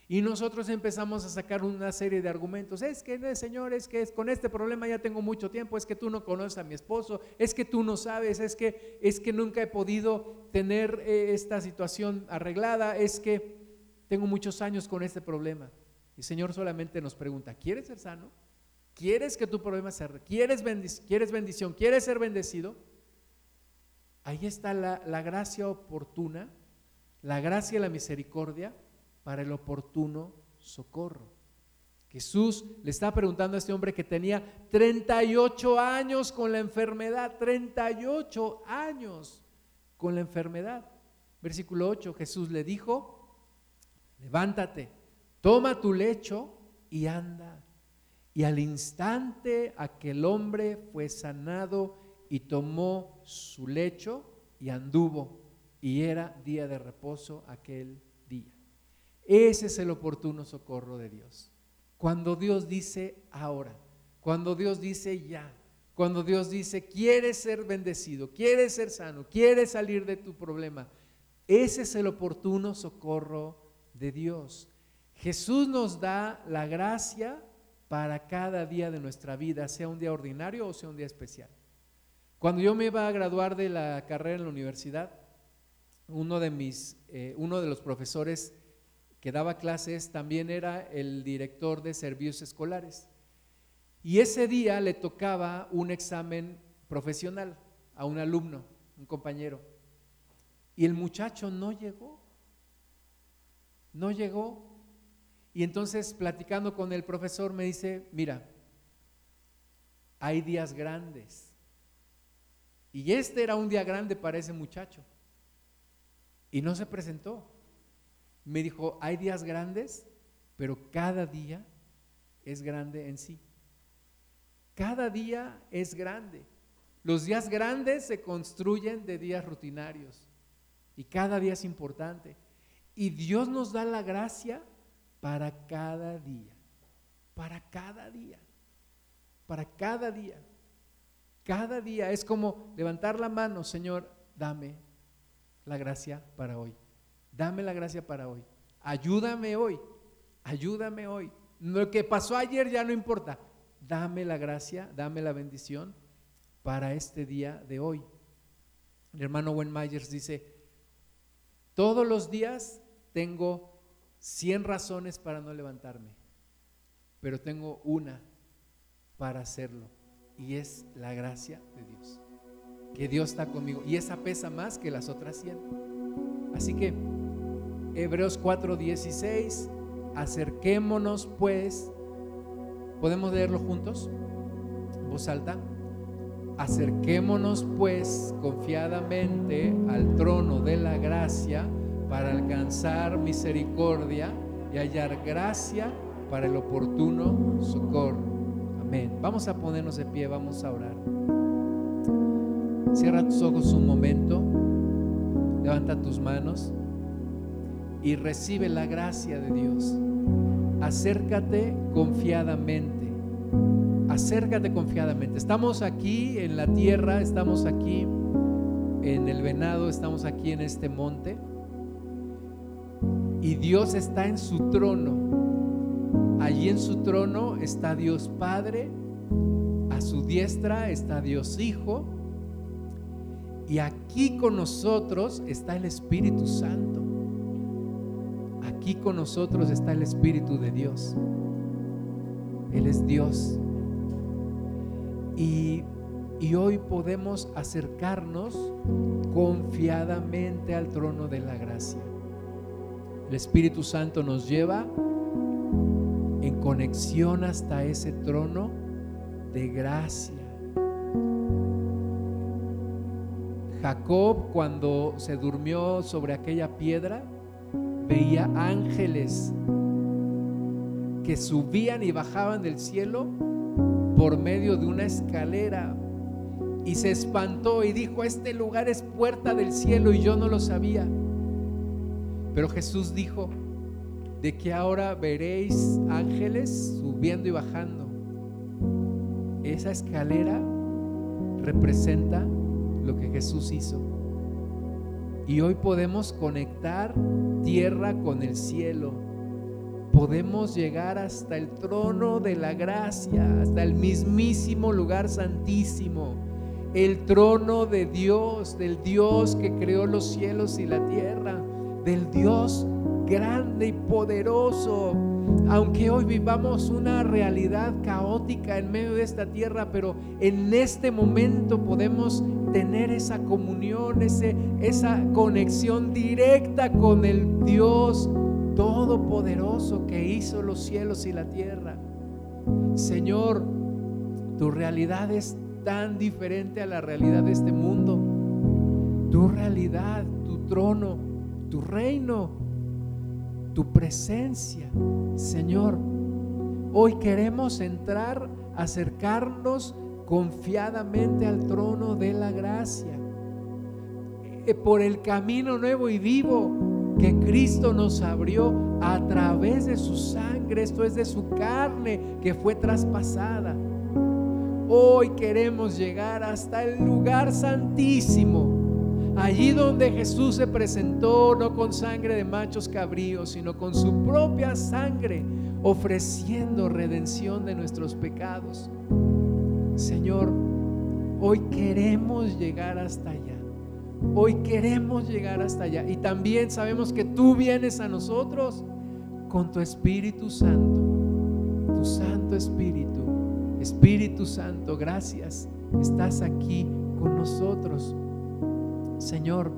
Y nosotros empezamos a sacar una serie de argumentos. Es que, Señor, es que con este problema ya tengo mucho tiempo, es que tú no conoces a mi esposo, es que tú no sabes, es que, es que nunca he podido tener eh, esta situación arreglada, es que tengo muchos años con este problema. Y Señor solamente nos pregunta, ¿quieres ser sano? ¿Quieres que tu problema se ¿Quieres, ¿Quieres bendición? ¿Quieres ser bendecido? Ahí está la, la gracia oportuna, la gracia y la misericordia para el oportuno socorro. Jesús le está preguntando a este hombre que tenía 38 años con la enfermedad, 38 años con la enfermedad. Versículo 8, Jesús le dijo, levántate, toma tu lecho y anda. Y al instante aquel hombre fue sanado y tomó su lecho y anduvo. Y era día de reposo aquel ese es el oportuno socorro de Dios. Cuando Dios dice ahora, cuando Dios dice ya, cuando Dios dice quieres ser bendecido, quieres ser sano, quieres salir de tu problema, ese es el oportuno socorro de Dios. Jesús nos da la gracia para cada día de nuestra vida, sea un día ordinario o sea un día especial. Cuando yo me iba a graduar de la carrera en la universidad, uno de mis, eh, uno de los profesores que daba clases también era el director de servicios escolares. Y ese día le tocaba un examen profesional a un alumno, un compañero. Y el muchacho no llegó. No llegó. Y entonces platicando con el profesor me dice, mira, hay días grandes Y este era un día grande para ese muchacho. Y no se presentó. Me dijo, hay días grandes, pero cada día es grande en sí. Cada día es grande. Los días grandes se construyen de días rutinarios y cada día es importante. Y Dios nos da la gracia para cada día, para cada día, para cada día. Cada día es como levantar la mano, Señor, dame la gracia para hoy. Dame la gracia para hoy. Ayúdame hoy. Ayúdame hoy. Lo que pasó ayer ya no importa. Dame la gracia, dame la bendición para este día de hoy. El hermano Wen Myers dice, todos los días tengo 100 razones para no levantarme, pero tengo una para hacerlo y es la gracia de Dios. Que Dios está conmigo y esa pesa más que las otras 100. Así que Hebreos 4:16, acerquémonos pues, ¿podemos leerlo juntos? voz alta. Acerquémonos pues confiadamente al trono de la gracia para alcanzar misericordia y hallar gracia para el oportuno socorro. Amén. Vamos a ponernos de pie, vamos a orar. Cierra tus ojos un momento, levanta tus manos y recibe la gracia de Dios. Acércate confiadamente acércate confiadamente. Estamos aquí en la tierra, estamos aquí en el venado, estamos aquí en este monte. Y Dios está en su trono. Allí en su trono está Dios Padre, a su diestra está Dios Hijo. Y aquí con nosotros está el Espíritu Santo. Aquí con nosotros está el Espíritu de Dios. Él es Dios. Y, hoy podemos acercarnos confiadamente al trono de la gracia. El Espíritu Santo nos lleva en conexión hasta ese trono de gracia. Jacob cuando se durmió sobre aquella piedra veía ángeles que subían y bajaban del cielo por medio de una escalera y se espantó y dijo, este lugar es puerta del cielo y yo no lo sabía. Pero Jesús dijo, de que ahora veréis ángeles subiendo y bajando. Esa escalera representa lo que Jesús hizo. Y hoy podemos conectar tierra con el cielo. Podemos llegar hasta el trono de la gracia, hasta el mismísimo lugar santísimo, el trono de Dios, del Dios que creó los cielos y la tierra, del Dios grande y poderoso. Aunque hoy vivamos una realidad caótica en medio de esta tierra, pero en este momento podemos tener esa comunión, ese, esa conexión directa con el Dios todopoderoso que hizo los cielos y la tierra. Señor, tu realidad es tan diferente a la realidad de este mundo. Tu realidad, tu trono, tu reino, tu presencia. Señor, hoy queremos entrar, acercarnos confiadamente al trono de la gracia. Eh, por el camino nuevo y vivo que Cristo nos abrió a través de su sangre, esto es de su carne que fue traspasada. Hoy queremos llegar hasta el lugar santísimo, allí donde Jesús se presentó no con sangre de machos cabríos, sino con su propia sangre, ofreciendo redención de nuestros pecados. Señor, hoy queremos llegar hasta allá. Hoy queremos llegar hasta allá. Y también sabemos que tú vienes a nosotros con tu Espíritu Santo. Tu Santo Espíritu. Espíritu Santo, gracias. Estás aquí con nosotros. Señor,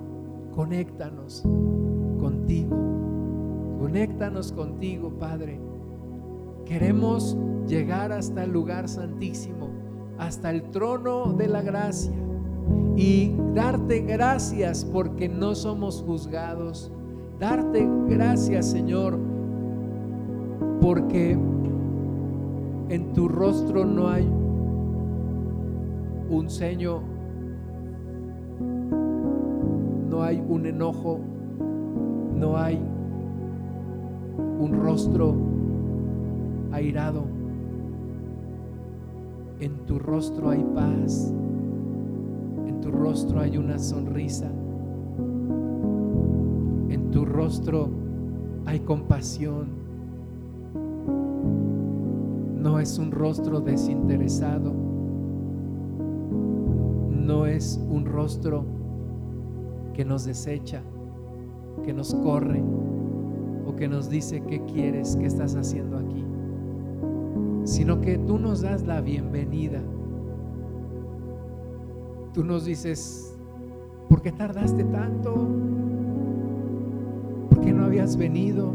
conéctanos contigo. Conéctanos contigo, Padre. Queremos llegar hasta el lugar santísimo, hasta el trono de la gracia y darte gracias porque no somos juzgados. Darte gracias, Señor, porque en tu rostro no hay un ceño, no hay un enojo, no hay un rostro airado. En tu rostro hay paz, en tu rostro hay una sonrisa, en tu rostro hay compasión. No es un rostro desinteresado, no es un rostro que nos desecha, que nos corre o que nos dice qué quieres, qué estás haciendo aquí, sino que tú nos das la bienvenida. Tú nos dices, ¿por qué tardaste tanto? ¿Por qué no habías venido?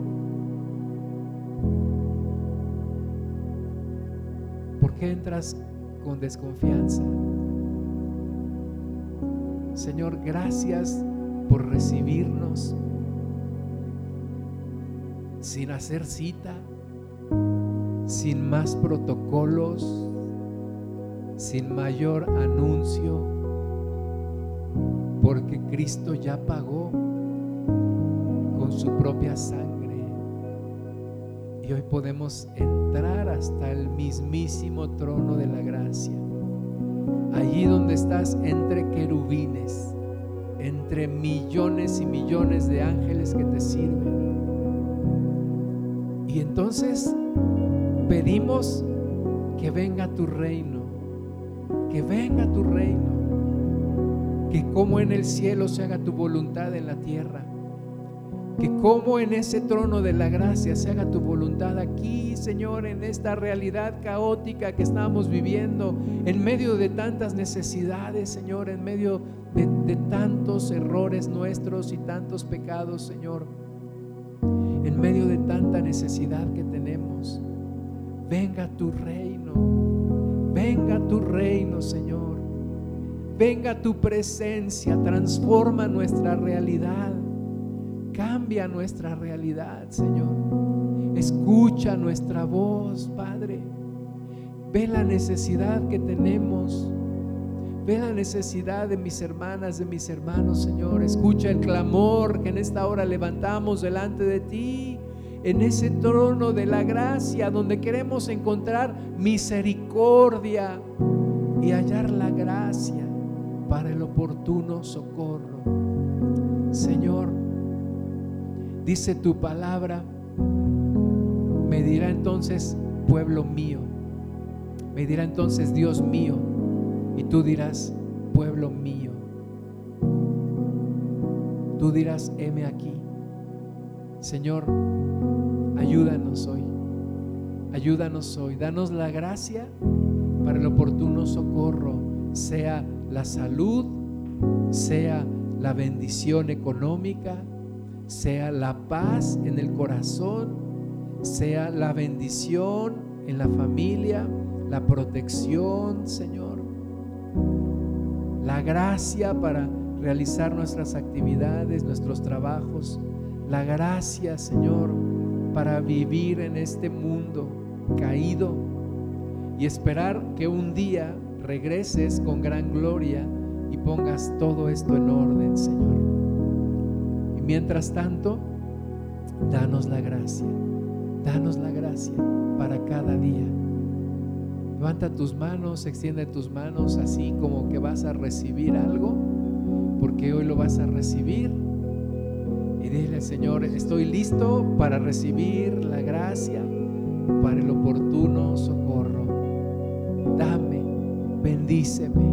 ¿Por qué entras con desconfianza? Señor, gracias por recibirnos sin hacer cita, sin más protocolos, sin mayor anuncio, porque Cristo ya pagó con su propia sangre. Y hoy podemos entrar hasta el mismísimo trono de la gracia. Allí donde estás entre querubines, entre millones y millones de ángeles que te sirven. Y entonces que venga tu reino, que venga tu reino, que como en el cielo se haga tu voluntad en la tierra, que como en ese trono de la gracia se haga tu voluntad aquí, Señor, en esta realidad caótica que estamos viviendo, en medio de tantas necesidades, Señor, en medio de, de tantos errores nuestros y tantos pecados, Señor en medio de tanta necesidad que tenemos. Venga tu reino, venga tu reino, Señor. Venga tu presencia, transforma nuestra realidad, cambia nuestra realidad, Señor. Escucha nuestra voz, Padre. Ve la necesidad que tenemos. Ve la necesidad de mis hermanas, de mis hermanos, Señor. Escucha el clamor que en esta hora levantamos delante de ti, en ese trono de la gracia, donde queremos encontrar misericordia y hallar la gracia para el oportuno socorro. Señor, dice tu palabra, me dirá entonces, pueblo mío, me dirá entonces, Dios mío, y tú dirás, pueblo mío. Tú dirás, heme aquí. Señor, ayúdanos hoy. Ayúdanos hoy. Danos la gracia para el oportuno socorro, sea la salud, sea la bendición económica, sea la paz en el corazón, sea la bendición en la familia, la protección, Señor la gracia para realizar nuestras actividades, nuestros trabajos, la gracia, Señor, para vivir en este mundo caído y esperar que un día regreses con gran gloria y pongas todo esto en orden, Señor. Y mientras tanto, danos la gracia, danos la gracia para cada día Levanta tus manos, extiende tus manos así como que vas a recibir algo, porque hoy lo vas a recibir. Y dile, Señor, estoy listo para recibir la gracia, para el oportuno socorro. Dame, bendíceme,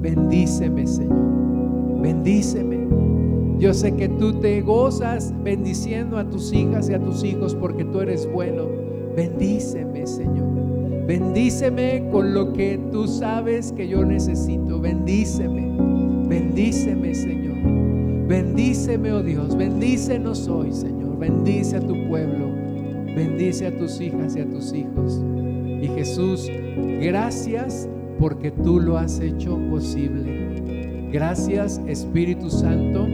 bendíceme, Señor, bendíceme. Yo sé que tú te gozas bendiciendo a tus hijas y a tus hijos porque tú eres bueno. Bendíceme, Señor. Bendíceme con lo que tú sabes que yo necesito. Bendíceme. Bendíceme, Señor. Bendíceme, oh Dios. Bendícenos hoy, Señor. Bendice a tu pueblo. Bendice a tus hijas y a tus hijos. Y Jesús, gracias porque tú lo has hecho posible. Gracias Espíritu Santo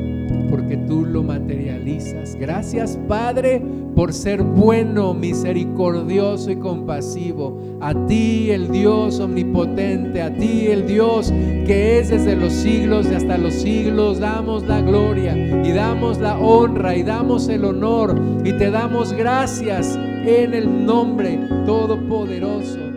porque tú lo materializas. Gracias Padre por ser bueno, misericordioso y compasivo. A ti el Dios omnipotente, a ti el Dios que es desde los siglos y hasta los siglos, damos la gloria y damos la honra y damos el honor y te damos gracias en el nombre todopoderoso